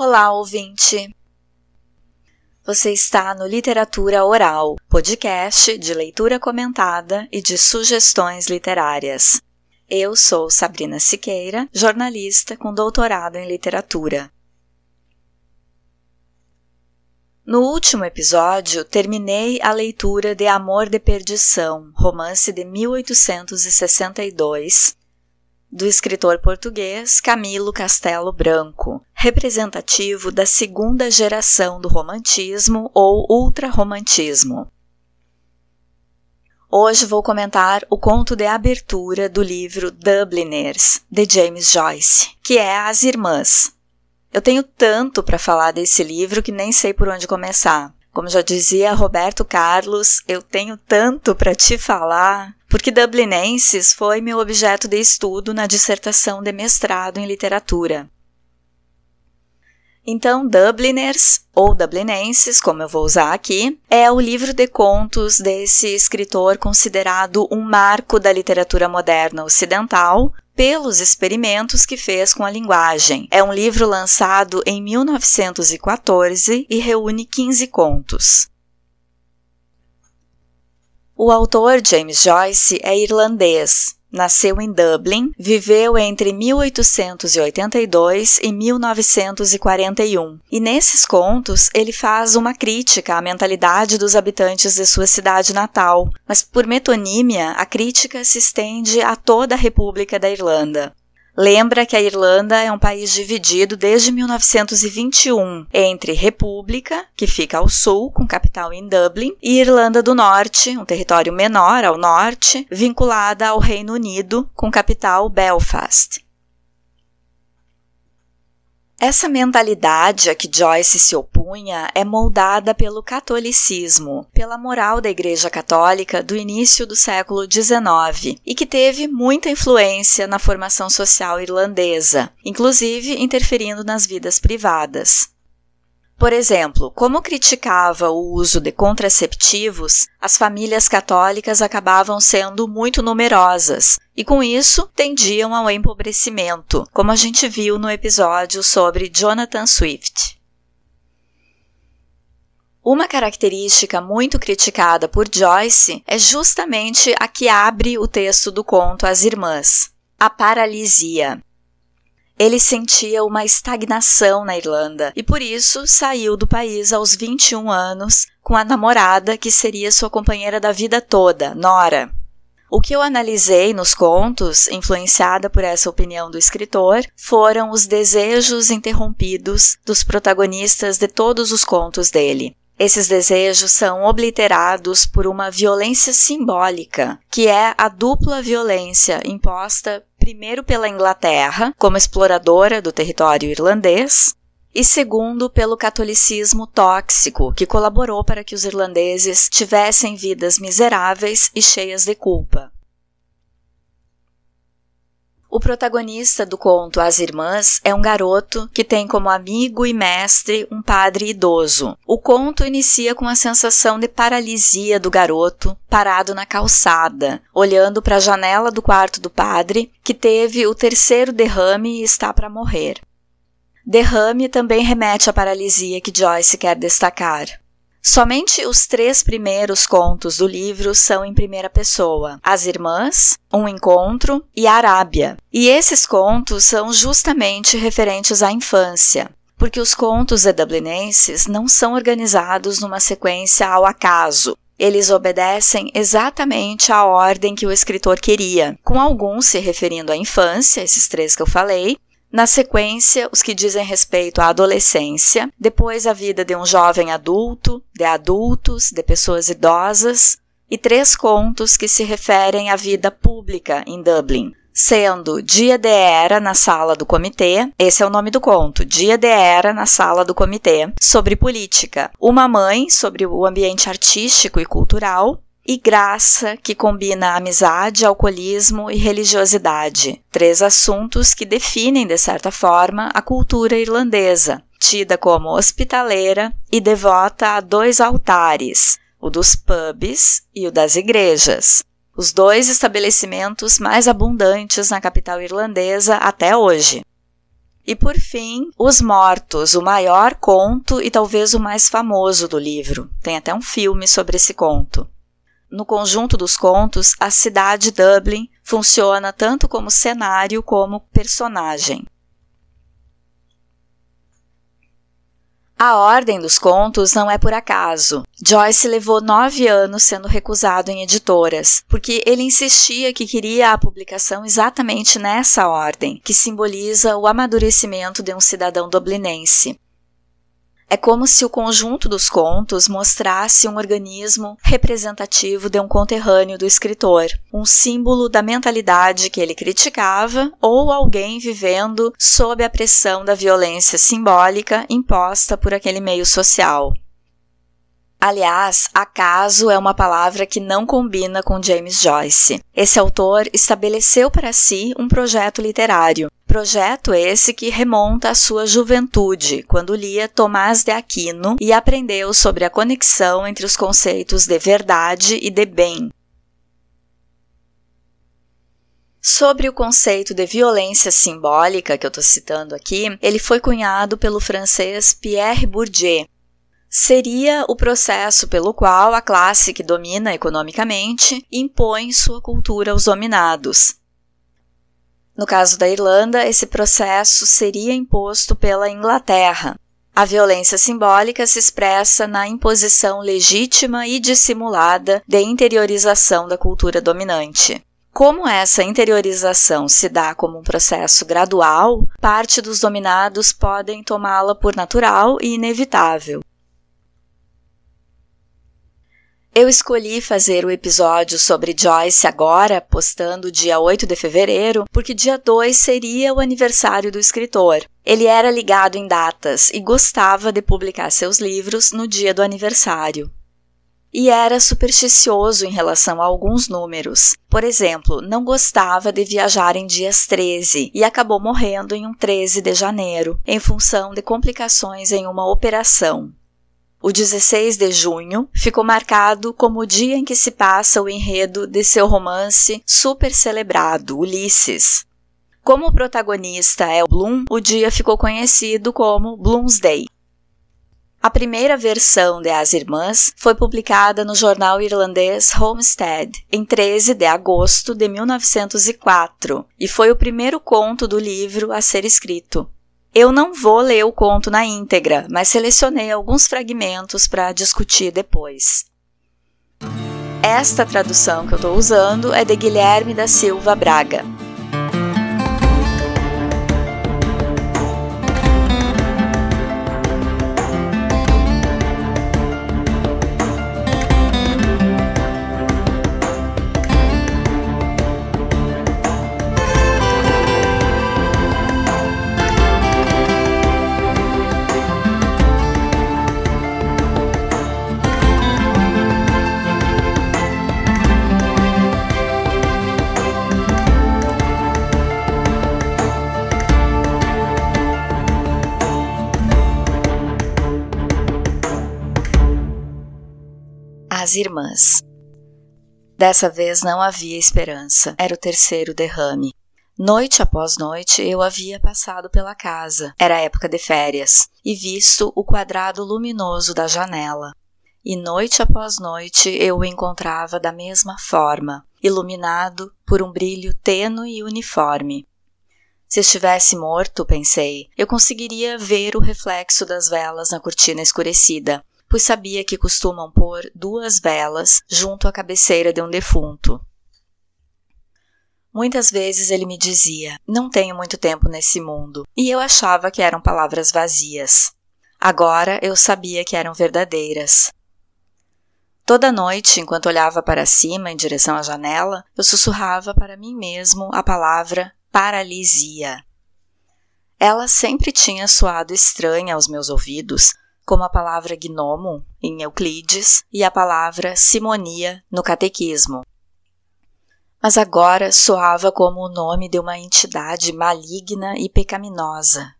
Olá, ouvinte! Você está no Literatura Oral, podcast de leitura comentada e de sugestões literárias. Eu sou Sabrina Siqueira, jornalista com doutorado em literatura. No último episódio, terminei a leitura de Amor de Perdição, romance de 1862, do escritor português Camilo Castelo Branco, representativo da segunda geração do romantismo ou ultrarromantismo. Hoje vou comentar o conto de abertura do livro Dubliners, de James Joyce, que é As Irmãs. Eu tenho tanto para falar desse livro que nem sei por onde começar. Como já dizia Roberto Carlos, eu tenho tanto para te falar, porque Dublinenses foi meu objeto de estudo na dissertação de mestrado em literatura. Então, Dubliners, ou Dublinenses, como eu vou usar aqui, é o livro de contos desse escritor considerado um marco da literatura moderna ocidental, pelos experimentos que fez com a linguagem. É um livro lançado em 1914 e reúne 15 contos. O autor James Joyce é irlandês, Nasceu em Dublin, viveu entre 1882 e 1941. E nesses contos ele faz uma crítica à mentalidade dos habitantes de sua cidade natal, mas por metonímia a crítica se estende a toda a República da Irlanda. Lembra que a Irlanda é um país dividido desde 1921 entre República, que fica ao sul, com capital em Dublin, e Irlanda do Norte, um território menor ao norte, vinculada ao Reino Unido, com capital Belfast. Essa mentalidade a que Joyce se opunha é moldada pelo catolicismo, pela moral da Igreja Católica do início do século XIX e que teve muita influência na formação social irlandesa, inclusive interferindo nas vidas privadas. Por exemplo, como criticava o uso de contraceptivos, as famílias católicas acabavam sendo muito numerosas e, com isso, tendiam ao empobrecimento, como a gente viu no episódio sobre Jonathan Swift. Uma característica muito criticada por Joyce é justamente a que abre o texto do conto As Irmãs, a paralisia. Ele sentia uma estagnação na Irlanda e por isso saiu do país aos 21 anos com a namorada que seria sua companheira da vida toda, Nora. O que eu analisei nos contos, influenciada por essa opinião do escritor, foram os desejos interrompidos dos protagonistas de todos os contos dele. Esses desejos são obliterados por uma violência simbólica, que é a dupla violência imposta primeiro pela Inglaterra, como exploradora do território irlandês, e segundo pelo catolicismo tóxico, que colaborou para que os irlandeses tivessem vidas miseráveis e cheias de culpa. O protagonista do conto As Irmãs é um garoto que tem como amigo e mestre um padre idoso. O conto inicia com a sensação de paralisia do garoto parado na calçada, olhando para a janela do quarto do padre, que teve o terceiro derrame e está para morrer. Derrame também remete à paralisia que Joyce quer destacar. Somente os três primeiros contos do livro são em primeira pessoa: As Irmãs, Um Encontro e a Arábia. E esses contos são justamente referentes à infância, porque os contos de Dublinenses não são organizados numa sequência ao acaso. Eles obedecem exatamente à ordem que o escritor queria, com alguns se referindo à infância, esses três que eu falei, na sequência, os que dizem respeito à adolescência, depois a vida de um jovem adulto, de adultos, de pessoas idosas, e três contos que se referem à vida pública em Dublin, sendo Dia de Era na sala do comitê, esse é o nome do conto, Dia de Era na sala do comitê, sobre política, Uma Mãe sobre o ambiente artístico e cultural, e graça, que combina amizade, alcoolismo e religiosidade. Três assuntos que definem, de certa forma, a cultura irlandesa, tida como hospitaleira e devota a dois altares, o dos pubs e o das igrejas. Os dois estabelecimentos mais abundantes na capital irlandesa até hoje. E por fim, Os Mortos, o maior conto e talvez o mais famoso do livro. Tem até um filme sobre esse conto. No conjunto dos contos, a cidade Dublin funciona tanto como cenário como personagem. A ordem dos contos não é por acaso. Joyce levou nove anos sendo recusado em editoras, porque ele insistia que queria a publicação exatamente nessa ordem, que simboliza o amadurecimento de um cidadão dublinense. É como se o conjunto dos contos mostrasse um organismo representativo de um conterrâneo do escritor, um símbolo da mentalidade que ele criticava ou alguém vivendo sob a pressão da violência simbólica imposta por aquele meio social. Aliás, acaso é uma palavra que não combina com James Joyce. Esse autor estabeleceu para si um projeto literário. Projeto esse que remonta à sua juventude, quando lia Tomás de Aquino e aprendeu sobre a conexão entre os conceitos de verdade e de bem, Sobre o conceito de violência simbólica que eu estou citando aqui, ele foi cunhado pelo francês Pierre Bourdieu, seria o processo pelo qual a classe que domina economicamente impõe sua cultura aos dominados. No caso da Irlanda, esse processo seria imposto pela Inglaterra. A violência simbólica se expressa na imposição legítima e dissimulada de interiorização da cultura dominante. Como essa interiorização se dá como um processo gradual, parte dos dominados podem tomá-la por natural e inevitável, Eu escolhi fazer o episódio sobre Joyce agora, postando dia 8 de fevereiro, porque dia 2 seria o aniversário do escritor. Ele era ligado em datas e gostava de publicar seus livros no dia do aniversário. E era supersticioso em relação a alguns números. Por exemplo, não gostava de viajar em dias 13 e acabou morrendo em um 13 de janeiro, em função de complicações em uma operação. O 16 de junho ficou marcado como o dia em que se passa o enredo de seu romance super celebrado, Ulisses. Como o protagonista é o Bloom, o dia ficou conhecido como Bloomsday. A primeira versão de As Irmãs foi publicada no jornal irlandês Homestead em 13 de agosto de 1904 e foi o primeiro conto do livro a ser escrito. Eu não vou ler o conto na íntegra, mas selecionei alguns fragmentos para discutir depois. Esta tradução que eu estou usando é de Guilherme da Silva Braga. As irmãs. Dessa vez não havia esperança, era o terceiro derrame. Noite após noite eu havia passado pela casa, era época de férias, e visto o quadrado luminoso da janela. E noite após noite eu o encontrava da mesma forma, iluminado por um brilho tênue e uniforme. Se estivesse morto, pensei, eu conseguiria ver o reflexo das velas na cortina escurecida, pois sabia que costumam pôr duas velas junto à cabeceira de um defunto. Muitas vezes ele me dizia: Não tenho muito tempo nesse mundo, e eu achava que eram palavras vazias. Agora eu sabia que eram verdadeiras. Toda noite, enquanto olhava para cima em direção à janela, eu sussurrava para mim mesmo a palavra paralisia. Ela sempre tinha soado estranha aos meus ouvidos, como a palavra gnomo em Euclides e a palavra simonia no catequismo. Mas agora soava como o nome de uma entidade maligna e pecaminosa.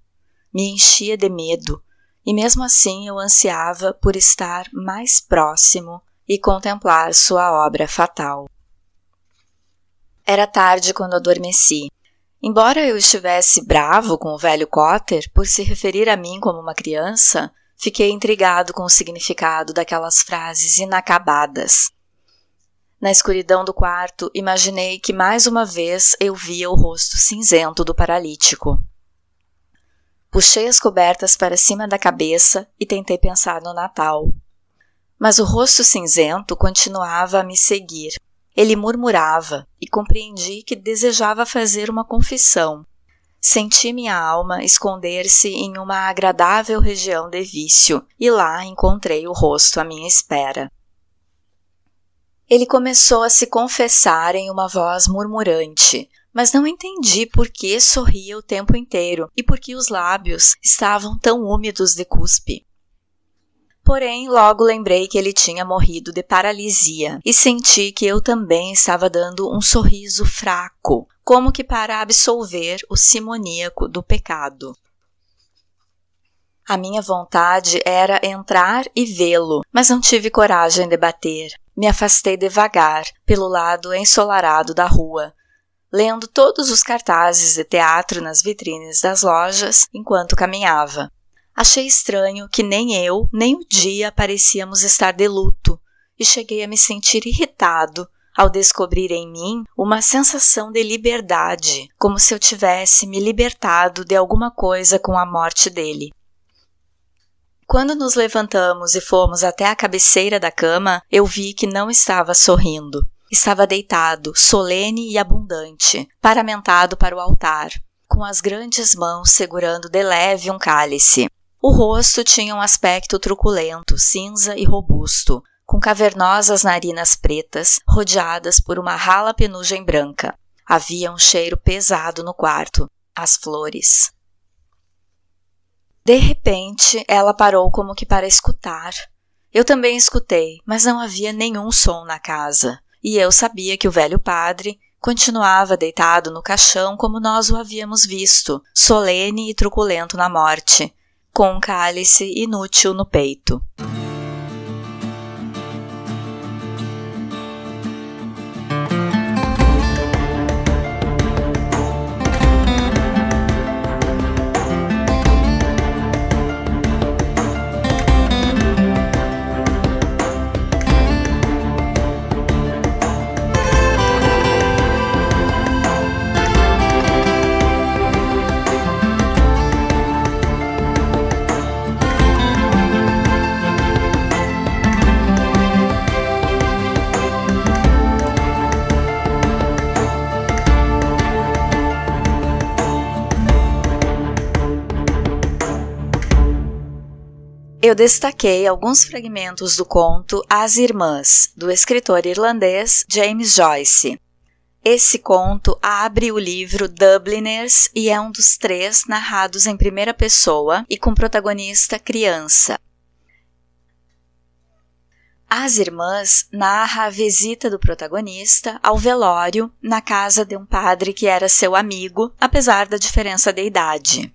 Me enchia de medo, e mesmo assim eu ansiava por estar mais próximo e contemplar sua obra fatal. Era tarde quando adormeci, Embora eu estivesse bravo com o velho Cotter por se referir a mim como uma criança, fiquei intrigado com o significado daquelas frases inacabadas. Na escuridão do quarto, imaginei que mais uma vez eu via o rosto cinzento do paralítico. Puxei as cobertas para cima da cabeça e tentei pensar no Natal. Mas o rosto cinzento continuava a me seguir. Ele murmurava e compreendi que desejava fazer uma confissão. Senti minha alma esconder-se em uma agradável região de vício e lá encontrei o rosto à minha espera. Ele começou a se confessar em uma voz murmurante, mas não entendi por que sorria o tempo inteiro e por que os lábios estavam tão úmidos de cuspe. Porém, logo lembrei que ele tinha morrido de paralisia e senti que eu também estava dando um sorriso fraco, como que para absolver o simoníaco do pecado. A minha vontade era entrar e vê-lo, mas não tive coragem de bater. Me afastei devagar, pelo lado ensolarado da rua, lendo todos os cartazes de teatro nas vitrines das lojas enquanto caminhava. Achei estranho que nem eu, nem o dia parecíamos estar de luto, e cheguei a me sentir irritado ao descobrir em mim uma sensação de liberdade, como se eu tivesse me libertado de alguma coisa com a morte dele. Quando nos levantamos e fomos até a cabeceira da cama, eu vi que não estava sorrindo. Estava deitado, solene e abundante, paramentado para o altar, com as grandes mãos segurando de leve um cálice. O rosto tinha um aspecto truculento, cinza e robusto, com cavernosas narinas pretas, rodeadas por uma rala penugem branca. Havia um cheiro pesado no quarto, as flores. De repente, ela parou como que para escutar. Eu também escutei, mas não havia nenhum som na casa. E eu sabia que o velho padre continuava deitado no caixão como nós o havíamos visto, solene e truculento na morte, com um cálice inútil no peito. Eu destaquei alguns fragmentos do conto As Irmãs, do escritor irlandês James Joyce. Esse conto abre o livro Dubliners e é um dos três narrados em primeira pessoa e com protagonista criança. As Irmãs narra a visita do protagonista ao velório na casa de um padre que era seu amigo, apesar da diferença de idade.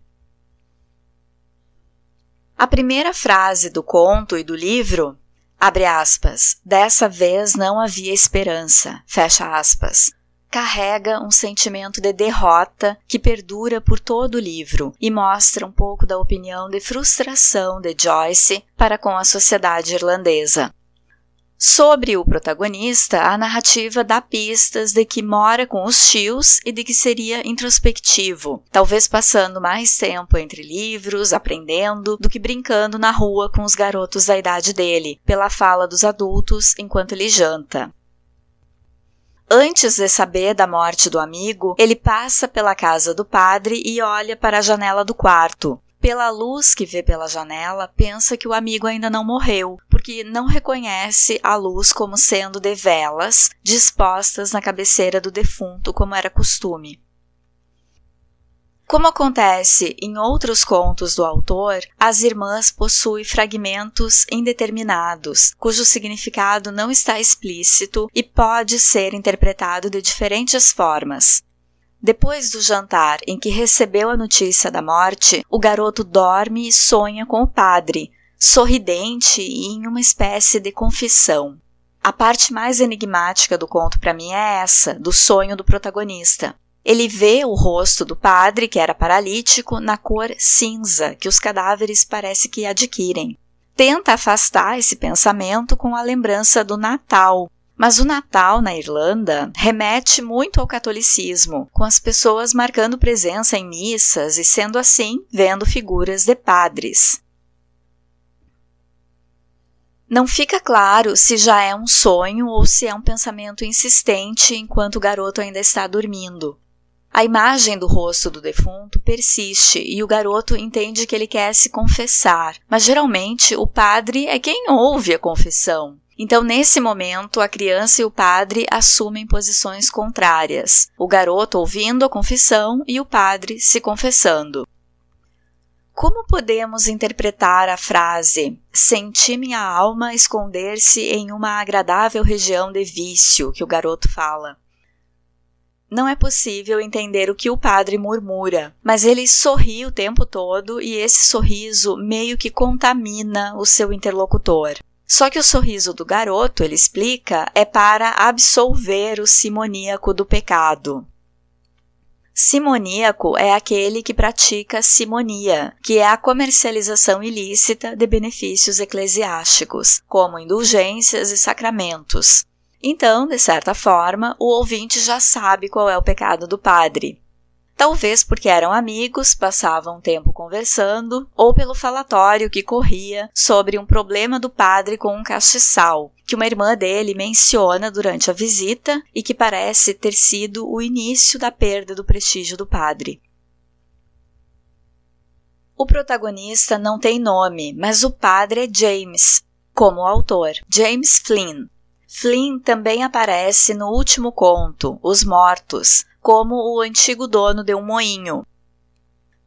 A primeira frase do conto e do livro, abre aspas, dessa vez não havia esperança, fecha aspas, carrega um sentimento de derrota que perdura por todo o livro e mostra um pouco da opinião de frustração de Joyce para com a sociedade irlandesa. Sobre o protagonista, a narrativa dá pistas de que mora com os tios e de que seria introspectivo, talvez passando mais tempo entre livros, aprendendo, do que brincando na rua com os garotos da idade dele, pela fala dos adultos enquanto ele janta. Antes de saber da morte do amigo, ele passa pela casa do padre e olha para a janela do quarto. Pela luz que vê pela janela, pensa que o amigo ainda não morreu, porque não reconhece a luz como sendo de velas dispostas na cabeceira do defunto, como era costume. Como acontece em outros contos do autor, as irmãs possuem fragmentos indeterminados, cujo significado não está explícito e pode ser interpretado de diferentes formas. Depois do jantar em que recebeu a notícia da morte, o garoto dorme e sonha com o padre, sorridente e em uma espécie de confissão. A parte mais enigmática do conto para mim é essa, do sonho do protagonista. Ele vê o rosto do padre, que era paralítico, na cor cinza que os cadáveres parece que adquirem. Tenta afastar esse pensamento com a lembrança do Natal, mas o Natal na Irlanda remete muito ao catolicismo, com as pessoas marcando presença em missas e, sendo assim, vendo figuras de padres. Não fica claro se já é um sonho ou se é um pensamento insistente enquanto o garoto ainda está dormindo. A imagem do rosto do defunto persiste e o garoto entende que ele quer se confessar, mas geralmente o padre é quem ouve a confissão. Então, nesse momento, a criança e o padre assumem posições contrárias, o garoto ouvindo a confissão e o padre se confessando. Como podemos interpretar a frase senti minha alma esconder-se em uma agradável região de vício que o garoto fala? Não é possível entender o que o padre murmura, mas ele sorri o tempo todo e esse sorriso meio que contamina o seu interlocutor. Só que o sorriso do garoto, ele explica, é para absolver o simoníaco do pecado. Simoníaco é aquele que pratica simonia, que é a comercialização ilícita de benefícios eclesiásticos, como indulgências e sacramentos. Então, de certa forma, o ouvinte já sabe qual é o pecado do padre. Talvez porque eram amigos, passavam tempo conversando, ou pelo falatório que corria sobre um problema do padre com um castiçal, que uma irmã dele menciona durante a visita e que parece ter sido o início da perda do prestígio do padre. O protagonista não tem nome, mas o padre é James, como o autor, James Flynn. Flynn também aparece no último conto, Os Mortos, como o antigo dono de um moinho.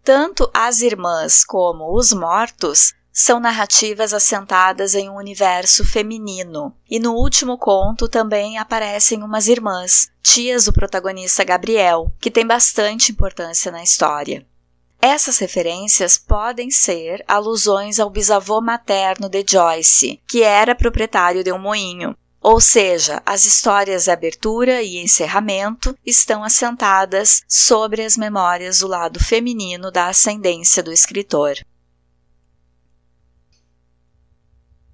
Tanto as irmãs como os mortos são narrativas assentadas em um universo feminino, e no último conto também aparecem umas irmãs, tias do protagonista Gabriel, que tem bastante importância na história. Essas referências podem ser alusões ao bisavô materno de Joyce, que era proprietário de um moinho, ou seja, as histórias de abertura e encerramento estão assentadas sobre as memórias do lado feminino da ascendência do escritor.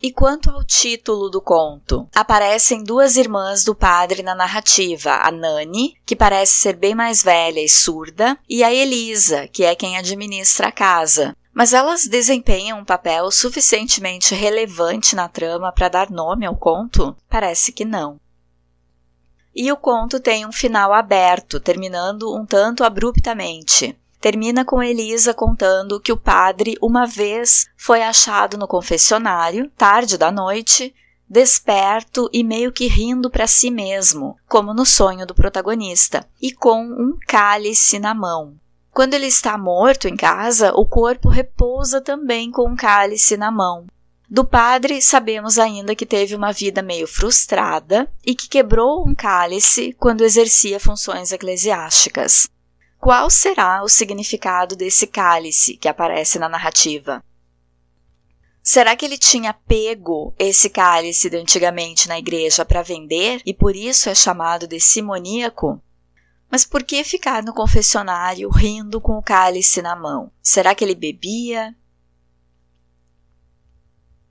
E quanto ao título do conto, aparecem duas irmãs do padre na narrativa, a Nani, que parece ser bem mais velha e surda, e a Elisa, que é quem administra a casa, mas elas desempenham um papel suficientemente relevante na trama para dar nome ao conto? Parece que não. E o conto tem um final aberto, terminando um tanto abruptamente. Termina com Elisa contando que o padre uma vez foi achado no confessionário, tarde da noite, desperto e meio que rindo para si mesmo, como no sonho do protagonista, e com um cálice na mão. Quando ele está morto em casa, o corpo repousa também com um cálice na mão. Do padre, sabemos ainda que teve uma vida meio frustrada e que quebrou um cálice quando exercia funções eclesiásticas. Qual será o significado desse cálice que aparece na narrativa? Será que ele tinha pego esse cálice de antigamente na igreja para vender e por isso é chamado de simoníaco? Mas por que ficar no confessionário rindo com o cálice na mão? Será que ele bebia?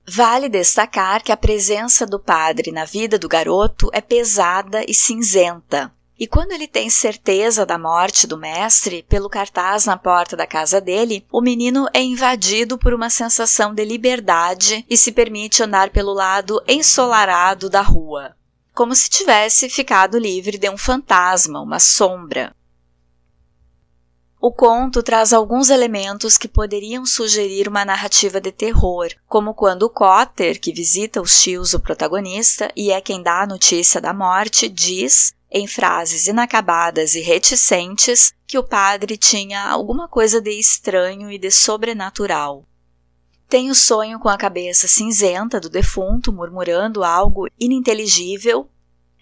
Vale destacar que a presença do padre na vida do garoto é pesada e cinzenta. E quando ele tem certeza da morte do mestre, pelo cartaz na porta da casa dele, o menino é invadido por uma sensação de liberdade e se permite andar pelo lado ensolarado da rua como se tivesse ficado livre de um fantasma, uma sombra. O conto traz alguns elementos que poderiam sugerir uma narrativa de terror, como quando o Cotter, que visita os tios do protagonista e é quem dá a notícia da morte, diz, em frases inacabadas e reticentes, que o padre tinha alguma coisa de estranho e de sobrenatural. Tem o sonho com a cabeça cinzenta do defunto murmurando algo ininteligível.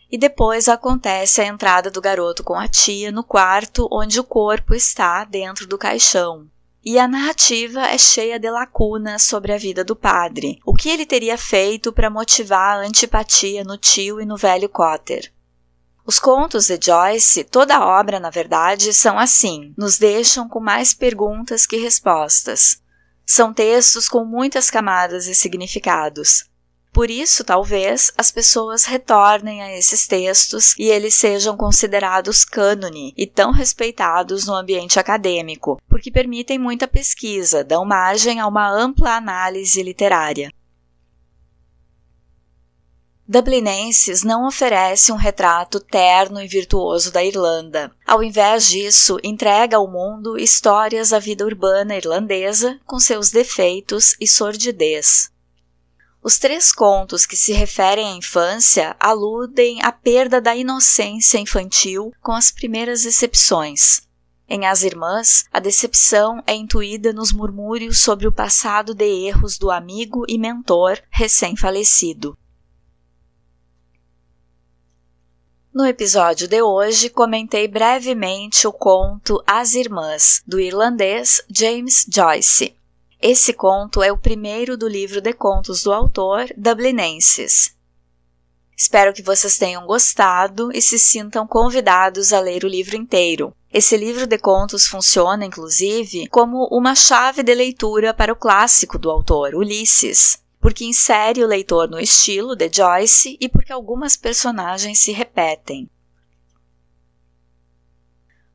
E depois acontece a entrada do garoto com a tia no quarto onde o corpo está dentro do caixão. E a narrativa é cheia de lacunas sobre a vida do padre. O que ele teria feito para motivar a antipatia no tio e no velho Cotter? Os contos de Joyce, toda a obra, na verdade, são assim, nos deixam com mais perguntas que respostas. São textos com muitas camadas e significados. Por isso, talvez, as pessoas retornem a esses textos e eles sejam considerados cânone e tão respeitados no ambiente acadêmico, porque permitem muita pesquisa, dão margem a uma ampla análise literária. Dublinenses não oferece um retrato terno e virtuoso da Irlanda. Ao invés disso, entrega ao mundo histórias da vida urbana irlandesa com seus defeitos e sordidez. Os três contos que se referem à infância aludem à perda da inocência infantil, com as primeiras exceções. Em As Irmãs, a decepção é intuída nos murmúrios sobre o passado de erros do amigo e mentor recém-falecido. No episódio de hoje, comentei brevemente o conto As Irmãs, do irlandês James Joyce. Esse conto é o primeiro do livro de contos do autor, Dublinenses. Espero que vocês tenham gostado e se sintam convidados a ler o livro inteiro. Esse livro de contos funciona, inclusive, como uma chave de leitura para o clássico do autor, Ulisses, porque insere o leitor no estilo de Joyce e porque algumas personagens se repetem.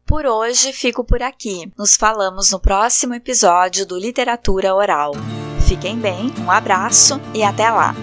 Por hoje fico por aqui. Nos falamos no próximo episódio do Literatura Oral. Fiquem bem, um abraço e até lá!